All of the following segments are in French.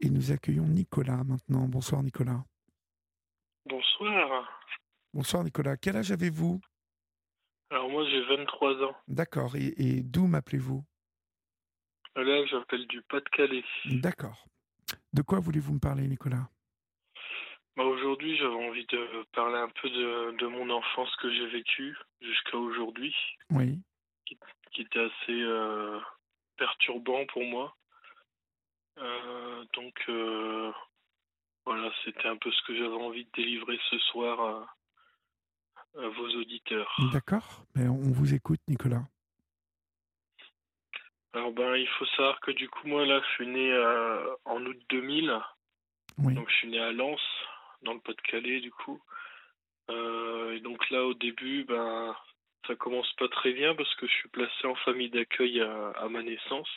Et nous accueillons Nicolas maintenant. Bonsoir Nicolas. Bonsoir. Bonsoir Nicolas. Quel âge avez-vous? Alors moi j'ai 23 ans. D'accord. Et, et d'où m'appelez-vous? Là j'appelle du Pas-de-Calais. D'accord. De quoi voulez-vous me parler Nicolas? Bah, Aujourd'hui j'avais envie de parler un peu de, de mon enfance que j'ai vécue jusqu'à aujourd'hui, Oui. qui était assez euh, perturbant pour moi. Euh, donc euh, voilà, c'était un peu ce que j'avais envie de délivrer ce soir à, à vos auditeurs. D'accord. Mais on vous écoute Nicolas. Alors ben il faut savoir que du coup moi là je suis né euh, en août 2000. Oui. Donc je suis né à Lens, dans le Pas-de-Calais du coup. Et donc là au début, ben ça commence pas très bien parce que je suis placé en famille d'accueil à, à ma naissance.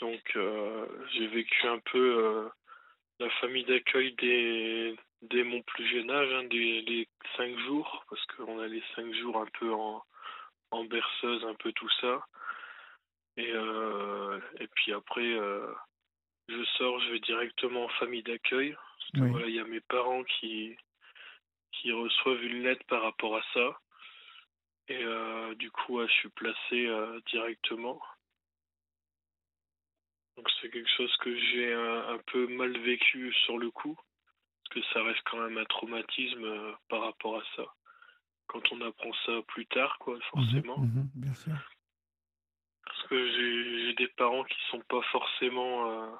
Donc euh, j'ai vécu un peu euh, la famille d'accueil dès, dès mon plus jeune âge, hein, dès les cinq jours, parce qu'on a les cinq jours un peu en, en berceuse, un peu tout ça. Et, euh, et puis après, euh, je sors, je vais directement en famille d'accueil. Oui. voilà, il y a mes parents qui, qui reçoivent une lettre par rapport à ça. Et euh, du coup, ouais, je suis placé directement. Donc c'est quelque chose que j'ai un, un peu mal vécu sur le coup. Parce que ça reste quand même un traumatisme euh, par rapport à ça. Quand on apprend ça plus tard, quoi, forcément. Mhm, mhm, bien sûr. Parce que j'ai des parents qui sont pas forcément euh,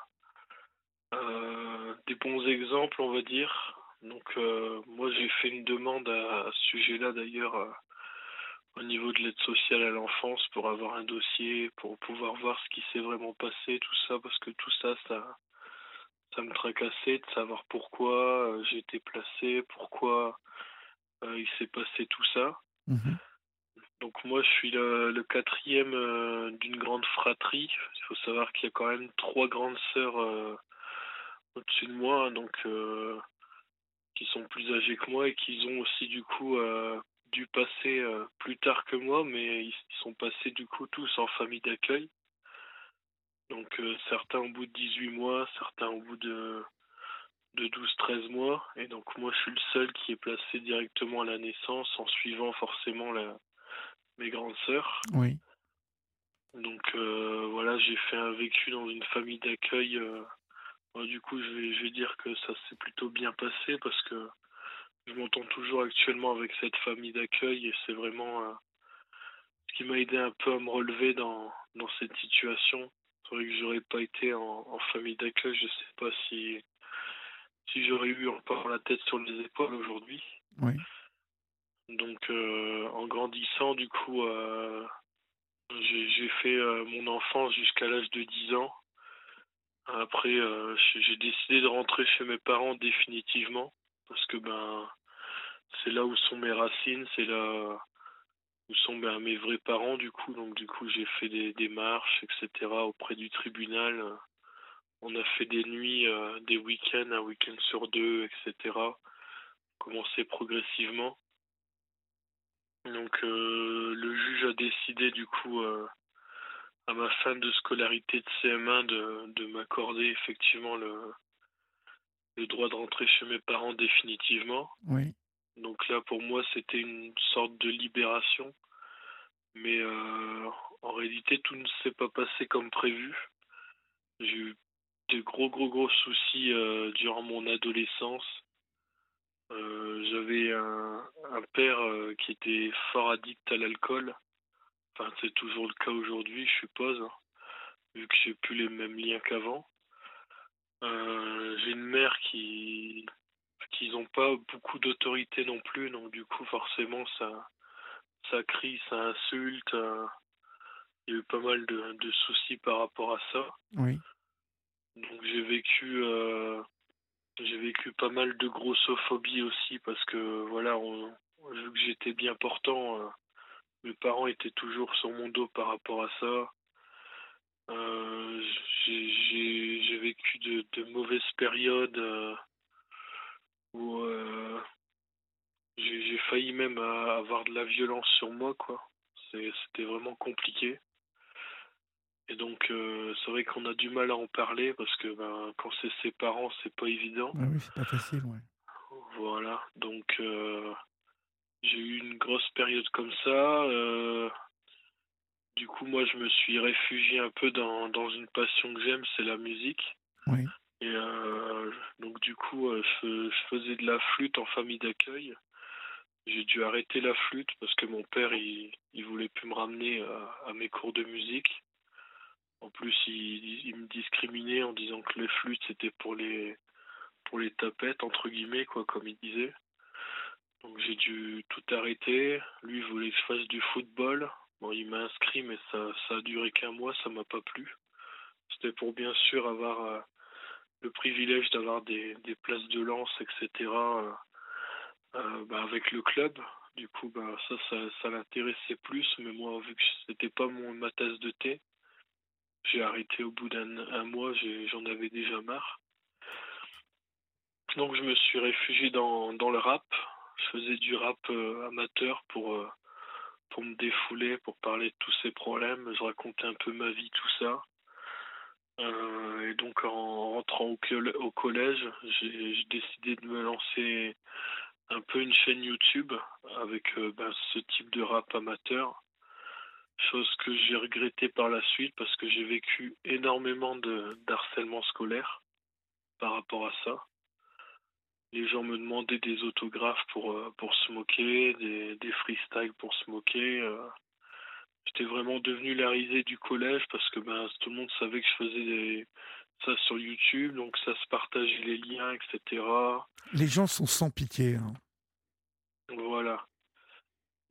euh, des bons exemples, on va dire. Donc moi j'ai fait une demande à, à ce sujet-là d'ailleurs au niveau de l'aide sociale à l'enfance pour avoir un dossier, pour pouvoir voir ce qui s'est vraiment passé, tout ça, parce que tout ça, ça, ça me tracassait de savoir pourquoi euh, j'ai été placé, pourquoi euh, il s'est passé tout ça. Mhm. Donc moi, je suis le, le quatrième euh, d'une grande fratrie. Il faut savoir qu'il y a quand même trois grandes sœurs euh, au-dessus de moi, hein, donc qui sont plus âgées que moi et qui ont aussi du coup dû passer euh, plus tard que moi, mais ils, sont passés du coup tous en famille d'accueil. Donc euh, certains au bout de 18 mois, certains au bout de de 12-13 mois, et donc moi je suis le seul qui est placé directement à la naissance en suivant forcément la, mes grandes sœurs. Oui. Donc euh, voilà, j'ai fait un vécu dans une famille d'accueil. euh, du coup, je vais, je vais dire que ça s'est plutôt bien passé parce que je m'entends toujours actuellement avec cette famille d'accueil et c'est vraiment euh, ce qui m'a aidé un peu à me relever dans, dans cette situation. C'est vrai que j'aurais pas été en, en famille d'accueil, je sais pas si, si j'aurais eu encore la tête sur les épaules aujourd'hui. Oui. Donc, euh, en grandissant, du coup, euh, j'ai fait mon enfance jusqu'à l'âge de 10 ans. Après, j'ai j'ai décidé de rentrer chez mes parents définitivement parce que ben c'est là où sont mes racines, c'est là où sont mes vrais parents du coup. Donc du coup, j'ai fait des démarches, etc. auprès du tribunal. On a fait des nuits, euh, des week-ends, un week-end sur deux, etc. Commencé progressivement. Donc euh, le juge a décidé du coup euh, à ma fin de scolarité de CM1 de, de m'accorder effectivement le, le droit de rentrer chez mes parents définitivement. Oui. Donc là pour moi c'était une sorte de libération. Mais euh, en réalité tout ne s'est pas passé comme prévu. J'ai eu de gros gros gros soucis euh, durant mon adolescence. Euh, J'avais un, un père qui était fort addict à l'alcool. Enfin, c'est toujours le cas aujourd'hui, je suppose, hein, vu que j'ai plus les mêmes liens qu'avant. J'ai une mère qui qui n'ont pas beaucoup d'autorité non plus, donc du coup forcément ça ça crie, ça insulte. euh, Il y a eu pas mal de, de soucis par rapport à ça. Oui. Donc j'ai vécu euh, j'ai vécu pas mal de grossophobie aussi parce que voilà, on, vu que j'étais bien portant, euh, mes parents étaient toujours sur mon dos par rapport à ça. Euh, j'ai- vécu de, de mauvaises périodes où euh, j'ai j'ai failli même avoir de la violence sur moi quoi. C'était vraiment compliqué. Et donc, euh, c'est vrai qu'on a du mal à en parler parce que ben, quand c'est ses parents, c'est pas évident. Ah oui, c'est pas facile, ouais. Voilà, donc euh, j'ai eu une grosse période comme ça. euh, du coup, moi, je me suis réfugié un peu dans, dans une passion que j'aime, c'est la musique. Oui, Et euh, donc, du coup, euh, je, faisais de la flûte en famille d'accueil. J'ai dû arrêter la flûte parce que mon père, il, il voulait plus me ramener à, mes cours de musique. En plus, il, me discriminait en disant que les flûtes, c'était pour les, pour les tapettes, entre guillemets, quoi, comme il disait. Donc j'ai dû tout arrêter. Lui, il voulait que je fasse du football. Bon, il m'a inscrit, mais ça, ça a duré qu'un mois, ça m'a pas plu. C'était pour bien sûr avoir euh, le privilège d'avoir des, des places de lance, etc. euh, euh, bah, avec le club. Du coup, bah, ça, ça, ça l'intéressait plus, mais moi, vu que c'était pas mon, ma tasse de thé, j'ai arrêté au bout d'un un mois, j'en avais déjà marre. Donc je me suis réfugié dans, dans le rap. Je faisais du rap euh, amateur pour, pour me défouler, pour parler de tous ces problèmes. Je racontais un peu ma vie, tout ça. Euh, et donc en rentrant au, au collège, j'ai décidé de me lancer un peu une chaîne YouTube avec euh, ben, ce type de rap amateur. Chose que j'ai regretté par la suite parce que j'ai vécu énormément de d'harcèlement scolaire par rapport à ça. Les gens me demandaient des autographes pour, euh, pour se moquer, des, des freestyles pour se moquer. J'étais vraiment devenu la risée du collège parce que ben, tout le monde savait que je faisais des- ça sur YouTube, donc ça se partageait les liens, etc. les gens sont sans pitié. hein. Voilà.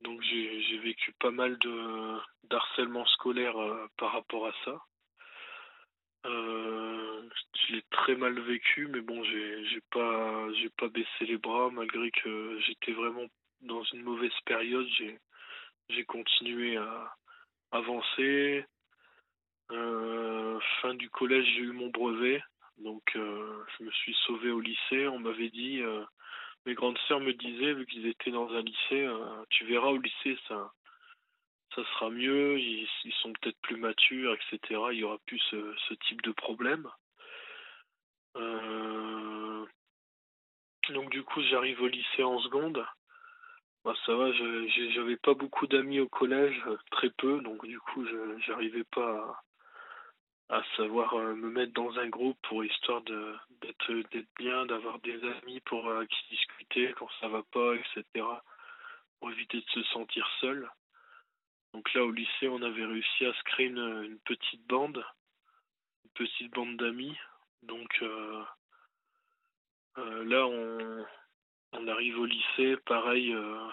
Donc j'ai vécu pas mal de d'harcèlement scolaire euh, par rapport à ça. Euh, je l'ai très mal vécu, mais bon, j'ai j'ai pas j'ai pas baissé les bras malgré que j'étais vraiment dans une mauvaise période. J'ai j'ai continué à avancer. Euh, fin du collège, j'ai eu mon brevet, donc euh, je me suis sauvé au lycée. On m'avait dit euh, mes grandes sœurs me disaient, vu qu'ils étaient dans un lycée, tu verras au lycée, ça, ça sera mieux, ils, sont peut-être plus matures, etc. Il y aura plus ce, ce type de problème. Donc du coup, j'arrive au lycée en seconde. Bah, ça va, j'avais pas beaucoup d'amis au collège, euh, très peu, donc du coup, j'arrivais pas à, savoir euh, me mettre dans un groupe pour histoire de d'être bien, d'avoir des amis pour euh, qui discuter quand ça va pas, etc. Pour éviter de se sentir seul. Donc là, au lycée, on avait réussi à se créer une, petite bande, une petite bande d'amis. Donc euh, euh, là, on, on arrive au lycée, pareil. euh,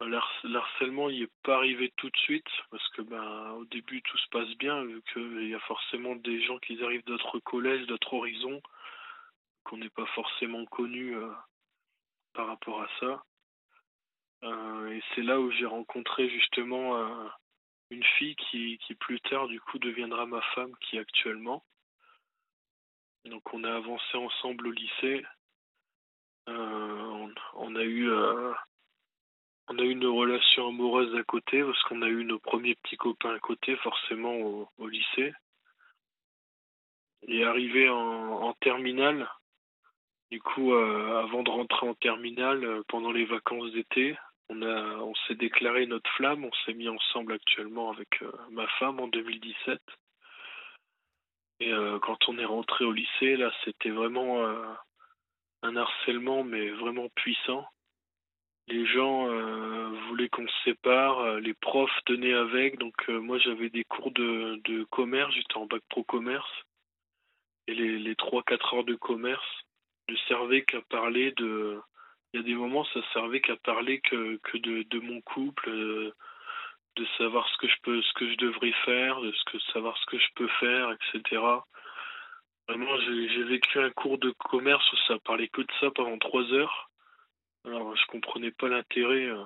l'har- L'harcèlement, il est pas arrivé tout de suite parce que ben au début tout se passe bien vu qu'il y a forcément des gens qui arrivent d'autres collèges, d'autres horizons qu'on n'est pas forcément connus euh, par rapport à ça. Euh, et c'est là où j'ai rencontré justement une fille qui, qui plus tard du coup deviendra ma femme qui actuellement. Donc on a avancé ensemble au lycée. On, a eu euh, on a eu une relation amoureuse à côté parce qu'on a eu nos premiers petits copains à côté forcément au, au lycée. Et arrivé en, en terminale, du coup euh, avant de rentrer en terminale euh, pendant les vacances d'été, on a on s'est déclaré notre flamme, on s'est mis ensemble actuellement avec ma femme en 2017. Et quand on est rentré au lycée, là, c'était vraiment un harcèlement, mais vraiment puissant. Les gens euh, voulaient qu'on se sépare, euh, les profs tenaient avec. Donc euh, moi, j'avais des cours de, commerce, j'étais en bac pro commerce. Et les, les 3-4 heures de commerce ne servaient qu'à parler de... Il y a des moments, ça servait qu'à parler que, que de, mon couple, de savoir ce que je peux, ce que je devrais faire, de ce que savoir ce que je peux faire, etc. Vraiment, j'ai j'ai vécu un cours de commerce où ça parlait que de ça pendant trois heures. Alors, je comprenais pas l'intérêt euh,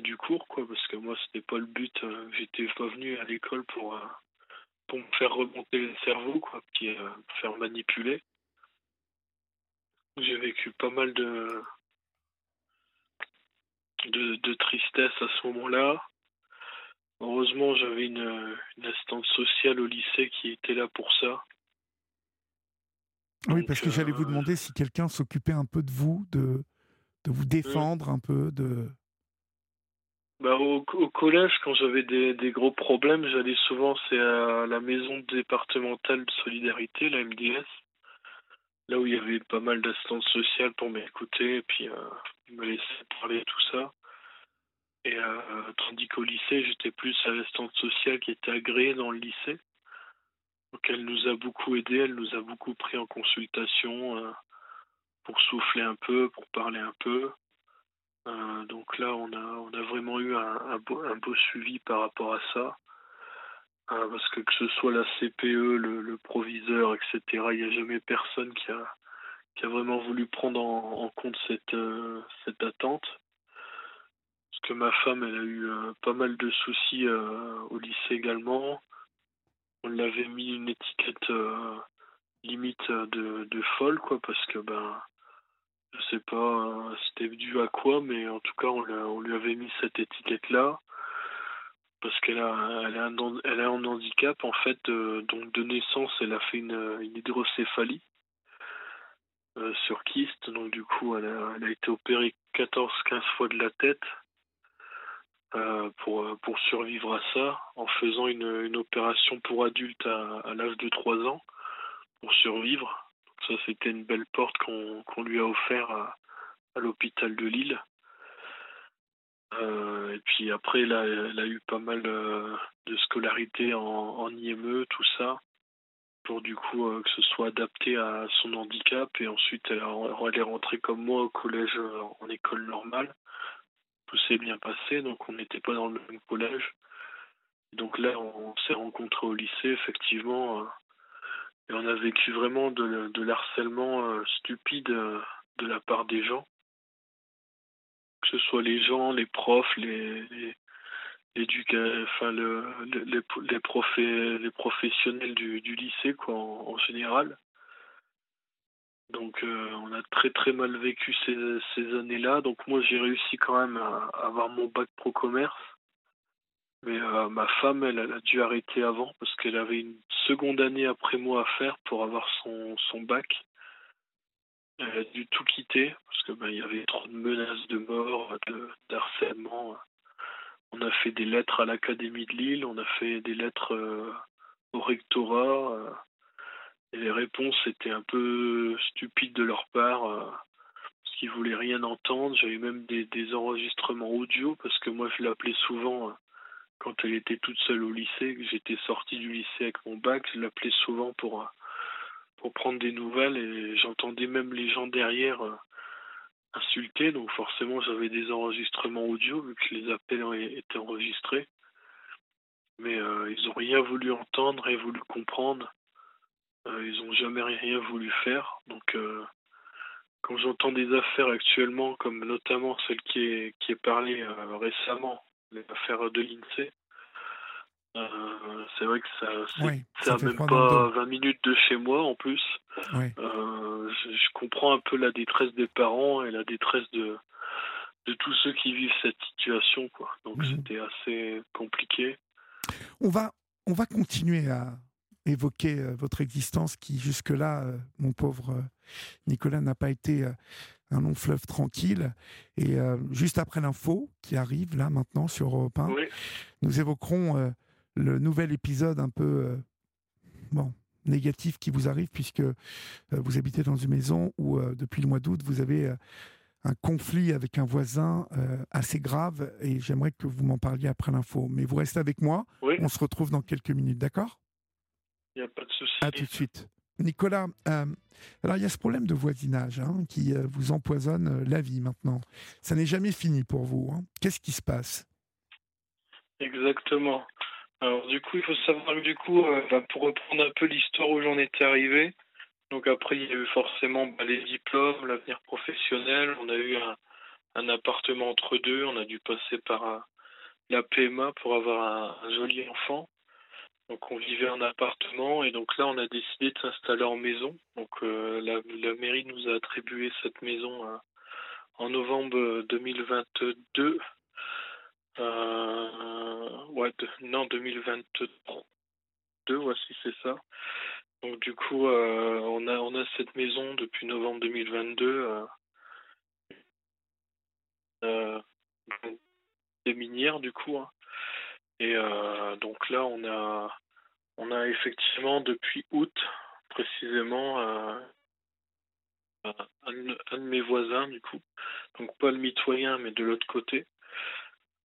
du cours, quoi, parce que moi, c'était pas le but. euh, J'étais pas venu à l'école pour euh, pour me faire remonter le cerveau, quoi, puis me faire manipuler. J'ai vécu pas mal de de, de tristesse à ce moment-là. heureusement, j'avais une, une assistante sociale au lycée qui était là pour ça. Oui, parce que j'allais vous euh, demander si quelqu'un s'occupait un peu de vous, de, de vous défendre un peu, de... Bah, au, au collège, quand j'avais des, des gros problèmes, j'allais souvent, c'est à la maison départementale de solidarité, la MDS, là où il y avait pas mal d'assistantes sociales pour m'écouter, et puis euh, me laissaient parler tout ça. Et euh, tandis qu'au lycée, j'étais plus à l'assistante sociale qui était agréée dans le lycée. Donc elle nous a beaucoup aidés, elle nous a beaucoup pris en consultation euh, pour souffler un peu, pour parler un peu. Euh, donc là, on a, vraiment eu un, beau, suivi par rapport à ça. Euh, parce que que ce soit la CPE, le, proviseur, etc., il n'y a jamais personne qui a, vraiment voulu prendre en, compte cette, attente. Parce que ma femme, elle a eu pas mal de soucis au lycée également. On l'avait mis une étiquette euh, limite de, de folle, quoi, parce que ben je sais pas euh, c'était dû à quoi, mais en tout cas, on, lui avait mis cette étiquette-là parce qu'elle a, elle un, handicap en fait, euh, donc de naissance, elle a fait une, hydrocéphalie euh, sur kyste, donc du coup, elle a, elle a été opérée 14-15 fois de la tête euh, pour, euh, pour survivre à ça, en faisant une, une opération pour adulte à, l'âge de 3 ans pour survivre. Ça, c'était une belle porte qu'on lui a offert à, l'hôpital de Lille. Euh, et puis après, elle a, eu pas mal de scolarité en, IME, tout ça, pour du coup que ce soit adapté à son handicap. Et ensuite, elle, a- elle est rentrée comme moi au collège en école normale. Tout s'est bien passé, donc on n'était pas dans le même collège. Donc là, on s'est rencontrés au lycée, effectivement. euh, et on a vécu vraiment de, l'harcèlement euh, stupide euh, de la part des gens. Que ce soit les gens, les profs, les, les, les, profé- les professionnels du, lycée, quoi, en général. Donc euh, on a très très mal vécu ces, années-là. Donc moi j'ai réussi quand même à, avoir mon bac pro commerce. Mais euh, ma femme, elle, elle a dû arrêter avant parce qu'elle avait une seconde année après moi à faire pour avoir son, bac. Elle a dû tout quitter parce que ben, y avait trop de menaces de mort, de d'harcèlement. On a fait des lettres à l'Académie de Lille, on a fait des lettres euh, au rectorat. Et les réponses étaient un peu stupides de leur part euh, parce qu'ils voulaient rien entendre. J'avais même des, enregistrements audio parce que moi je l'appelais souvent euh, quand elle était toute seule au lycée, que j'étais sorti du lycée avec mon bac, je l'appelais souvent pour, euh, pour prendre des nouvelles et j'entendais même les gens derrière insulter, donc forcément j'avais des enregistrements audio vu que les appels étaient enregistrés. Mais ils ont rien voulu entendre, rien voulu comprendre. Euh, ils ont jamais rien voulu faire. Donc euh, quand j'entends des affaires actuellement, comme notamment celle qui est, qui est parlée euh, récemment, l'affaire de l'INSEE, euh, c'est vrai que ça, Oui, ça même pas dos. 20 minutes de chez moi en plus. Oui. Euh, je, je comprends un peu la détresse des parents et la détresse de, de tous ceux qui vivent cette situation. Quoi. Donc Mhm. c'était assez compliqué. On va, on va continuer à évoquer euh, votre existence qui, jusque-là, euh, mon pauvre euh, Nicolas, n'a pas été un long fleuve tranquille. Et juste après l'info qui arrive, là, maintenant, sur Europe 1, Oui, nous évoquerons le nouvel épisode un peu bon, négatif qui vous arrive, puisque vous habitez dans une maison où, depuis le mois d'août, vous avez un conflit avec un voisin euh, assez grave, et j'aimerais que vous m'en parliez après l'info. Mais vous restez avec moi, oui, on se retrouve dans quelques minutes, d'accord? Il n'y a pas de souci. À tout de suite. Nicolas, euh, alors il y a ce problème de voisinage hein, qui euh, vous empoisonne euh, la vie maintenant. Ça n'est jamais fini pour vous. hein. Qu'est-ce qui se passe? Exactement. Alors du coup, il faut savoir que du coup, euh, bah, pour reprendre un peu l'histoire où j'en étais arrivé, donc après il y a eu forcément bah, les diplômes, l'avenir professionnel, on a eu un, un appartement entre deux, on a dû passer par la PMA pour avoir un, un joli enfant. Donc on vivait en appartement et donc là on a décidé de s'installer en maison. Donc euh, la, mairie nous a attribué cette maison euh, en novembre 2022 Euh, ouais, non, 2022, voici, c'est ça. Donc du coup, on a on a cette maison depuis novembre 2022. Euh, des minières du coup. Hein. Et donc là, on a on a effectivement depuis août précisément un, de mes voisins du coup, donc pas le mitoyen mais de l'autre côté.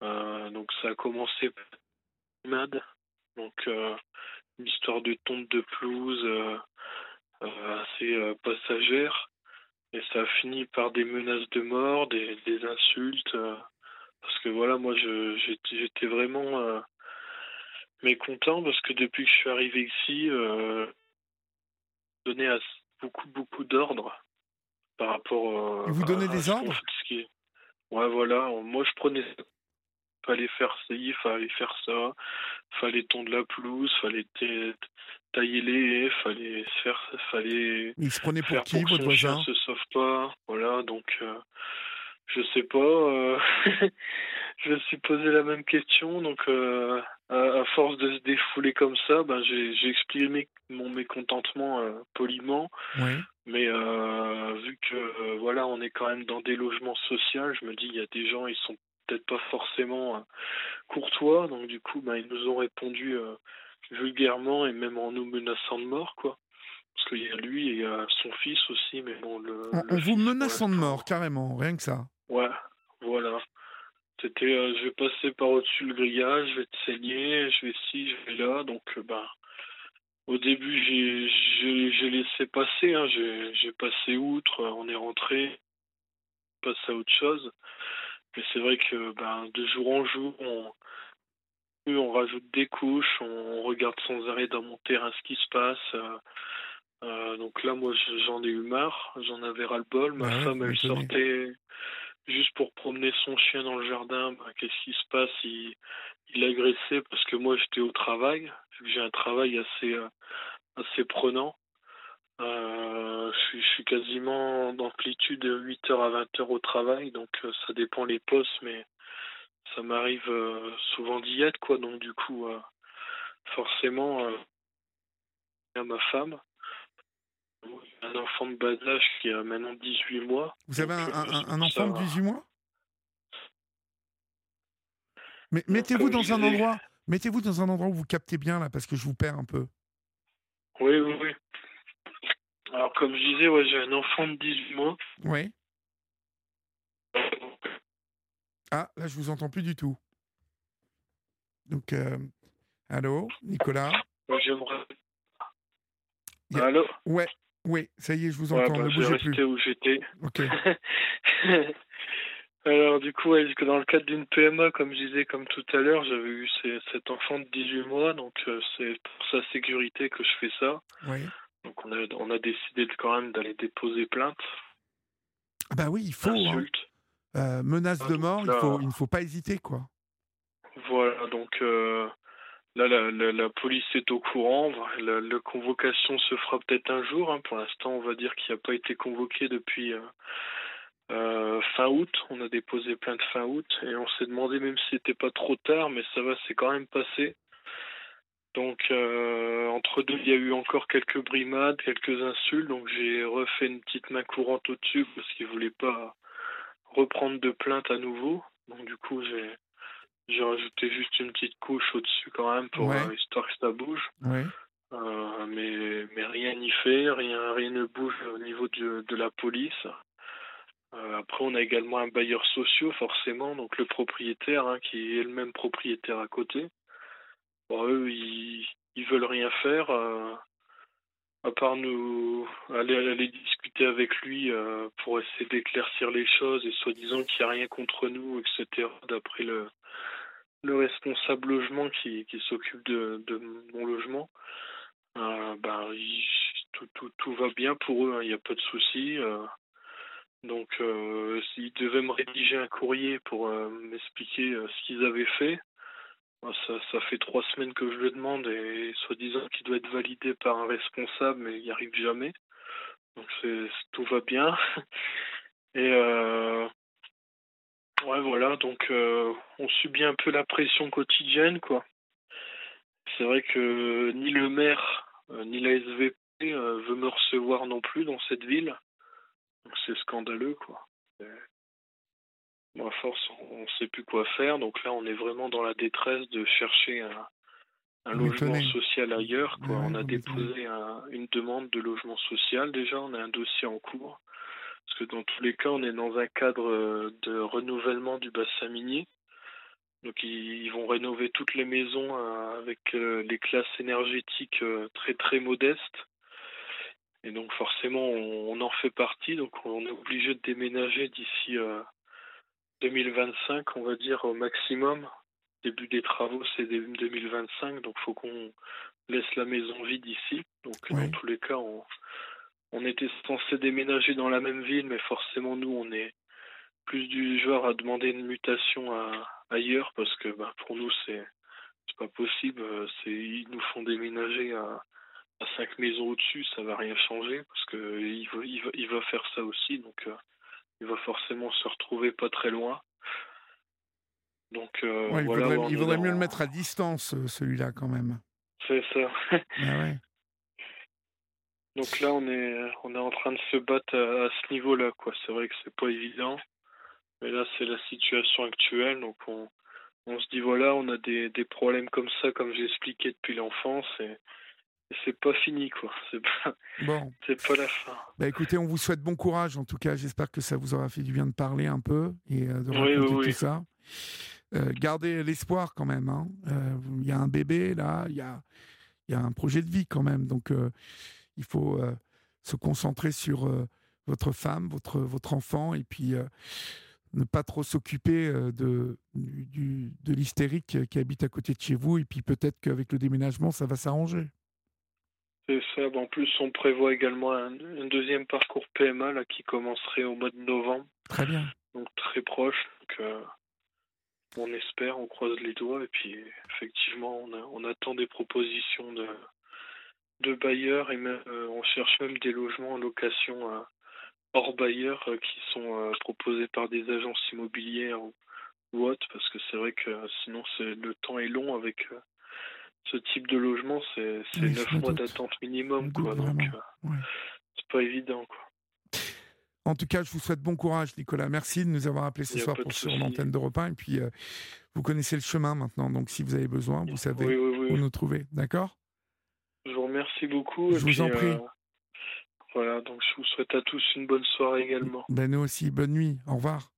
Euh, donc ça a commencé mad, donc euh, une histoire de tonte de pelouse euh, assez passagère, et ça a fini par des menaces de mort, des, insultes, parce que voilà, moi j'étais vraiment mécontent parce que depuis que je suis arrivé ici, donné à beaucoup beaucoup d'ordres par rapport. Et vous donnez des ordres Ouais, voilà. Moi, je prenais. Fallait faire ça, fallait faire ça, fallait tondre la pelouse, fallait tailler les haies, fallait faire, fallait. Il se prenait pour qui, votre voisin? se sauve pas, voilà. Donc, euh, je sais pas. Euh, je me suis posé la même question, donc euh, à, force de se défouler comme ça, ben j'ai exprimé mon mécontentement euh, poliment. Mais euh, vu que voilà, on est quand même dans des logements sociaux, je me dis il y a des gens ils sont peut-être pas forcément courtois, donc du coup ben ils nous ont répondu vulgairement et même en nous menaçant de mort quoi. Parce qu'il y a lui et son fils aussi, mais bon le. On, vous menaçant de mort carrément, rien que ça. Ouais, voilà. C'était, euh, je vais passer par au-dessus le grillage, je vais te saigner, je vais ci, je vais là. Donc, euh, bah, au début, j'ai, j'ai, laissé passer, hein, j'ai, j'ai passé outre, on est rentré, passe à autre chose. Mais c'est vrai que ben, de jour en jour, on, on rajoute des couches, on regarde sans arrêt dans mon terrain ce qui se passe. Euh, donc là, moi, j'en ai eu marre, j'en avais ras-le-bol. Ma femme, elle sortait, juste pour promener son chien dans le jardin, ben, qu'est-ce qui se passe? Il, il agressait parce que moi j'étais au travail, j'ai un travail assez, euh, assez prenant. Euh, je, suis, quasiment d'amplitude de 8h à 20h au travail, donc euh, ça dépend les postes, mais ça m'arrive souvent d'y être, quoi. Donc du coup, forcément, à ma femme, un enfant de bas âge qui a maintenant 18 mois. Vous avez un, un, enfant de 18 mois? Mais mettez-vous dans un endroit, mettez-vous dans un endroit où vous captez bien là, parce que je vous perds un peu. Oui, oui, oui. Alors comme je disais, ouais, j'ai un enfant de 18 mois. Oui. Ah, là je vous entends plus du tout. Donc, euh, allô, Nicolas? J'aimerais. Allô? Ouais, oui, ça y est, je vous entends. Ouais, bah, ne bougez plus. où j'étais. Ok. Alors du coup, dans le cadre d'une PMA, comme je disais, comme tout à l'heure, j'avais eu cet enfant de 18 mois, donc euh, c'est pour sa sécurité que je fais ça. Oui. Donc on a, on a décidé de, quand même d'aller déposer plainte. Ah bah oui, il faut. Hein. Euh, menace ah, de mort, il, faut, il ne faut pas hésiter, quoi. Voilà, donc euh, Là, la, police est au courant. La, convocation se fera peut-être un jour. Hein. Pour l'instant, on va dire qu'il n'a pas été convoqué depuis euh, euh, fin août. On a déposé plainte fin août et on s'est demandé même si c'était pas trop tard, mais ça va, c'est quand même passé. Donc euh, entre deux, il y a eu encore quelques brimades, quelques insultes. Donc j'ai refait une petite main courante au-dessus parce qu'il voulait pas reprendre de plainte à nouveau. Donc du coup, j'ai j'ai rajouté juste une petite couche au-dessus quand même pour euh, histoire que ça bouge. Euh, mais, mais rien n'y fait, rien, rien ne bouge au niveau de, de la police. Euh, après, on a également un bailleur social, forcément, donc le propriétaire, hein, qui est le même propriétaire à côté. Bon, eux, ils, ils veulent rien faire, à part nous aller, aller discuter avec lui pour essayer d'éclaircir les choses et soi-disant qu'il n'y a rien contre nous, etc. D'après le, le responsable logement qui, s'occupe de, mon logement, euh, ben, tout, tout, tout, va bien pour eux, hein, il n'y a pas de souci. Euh. donc, euh, s'ils devaient me rédiger un courrier pour euh, m'expliquer ce qu'ils avaient fait, ben, ça, ça fait trois semaines que je le demande et soi-disant qu'il doit être validé par un responsable, mais il n'y arrive jamais. Donc, tout va bien. Et Ouais, voilà, donc on subit un peu la pression quotidienne, quoi. C'est vrai que ni le maire ni la SVP veut me recevoir non plus dans cette ville. c'est scandaleux, quoi. À force, on ne sait plus quoi faire. Donc là, on est vraiment dans la détresse de chercher un, un logement social ailleurs. Quoi. on a déposé une demande de logement social déjà, on a un dossier en cours. Parce que dans tous les cas, on est dans un cadre euh, de renouvellement du bassin minier. Donc ils, vont rénover toutes les maisons euh, avec euh, les classes énergétiques très très modestes. Et donc forcément, on, en fait partie. Donc on est obligé de déménager d'ici 2025, on va dire au maximum début des travaux, c'est 2025, donc il faut qu'on laisse la maison vide ici. Donc dans tous les cas, on, on était censé déménager dans la même ville, mais forcément nous, on est plus du genre à demander une mutation à, ailleurs parce que bah, pour nous, c'est pas possible. Ils nous font déménager à, à cinq maisons au-dessus, ça va rien changer parce que il va, il va, il va faire ça aussi, donc euh, il va forcément se retrouver pas très loin. Donc, euh, il vaudrait, mieux le mettre à distance, euh, celui-là, quand même. C'est ça. Ah Donc là, on est, on est en train de se battre à, ce niveau-là, quoi. C'est vrai que c'est pas évident, mais là, c'est la situation actuelle. Donc, on, on se dit voilà, on a des, des problèmes comme ça, comme j'ai expliqué depuis l'enfance, et, c'est pas fini, quoi. C'est pas, bon. pas la fin. Bah écoutez, on vous souhaite bon courage. En tout cas, j'espère que ça vous aura fait du bien de parler un peu et euh, de raconter tout ça. Euh, gardez l'espoir quand même. Hein. Euh, il y a un bébé là, il y a, y a un projet de vie quand même. Donc il faut se concentrer sur votre femme, votre, votre enfant, et puis ne pas trop s'occuper de, du, de l'hystérique qui habite à côté de chez vous. Et puis peut-être qu'avec le déménagement, ça va s'arranger. C'est ça. En plus, on prévoit également un, un, deuxième parcours PMA là, qui commencerait au mois de novembre. Très bien. Donc très proche. Donc, on espère, on croise les doigts et puis effectivement on, on attend des propositions de, de bailleurs et même, euh, on cherche même des logements en location euh, hors bailleurs euh, qui sont proposés par des agences immobilières ou, autres parce que c'est vrai que sinon c'est le temps est long avec ce type de logement c'est neuf mois d'attente minimum quoi donc c'est pas évident quoi. En tout cas, je vous souhaite bon courage, Nicolas. Merci de nous avoir appelés ce soir pour sur l'antenne de repas. Et puis, euh, vous connaissez le chemin maintenant. Donc, si vous avez besoin, vous savez où nous trouver. D'accord? Je vous remercie beaucoup. Je vous en prie. Euh, voilà, donc je vous souhaite à tous une bonne soirée également. Ben, nous aussi. Bonne nuit. Au revoir.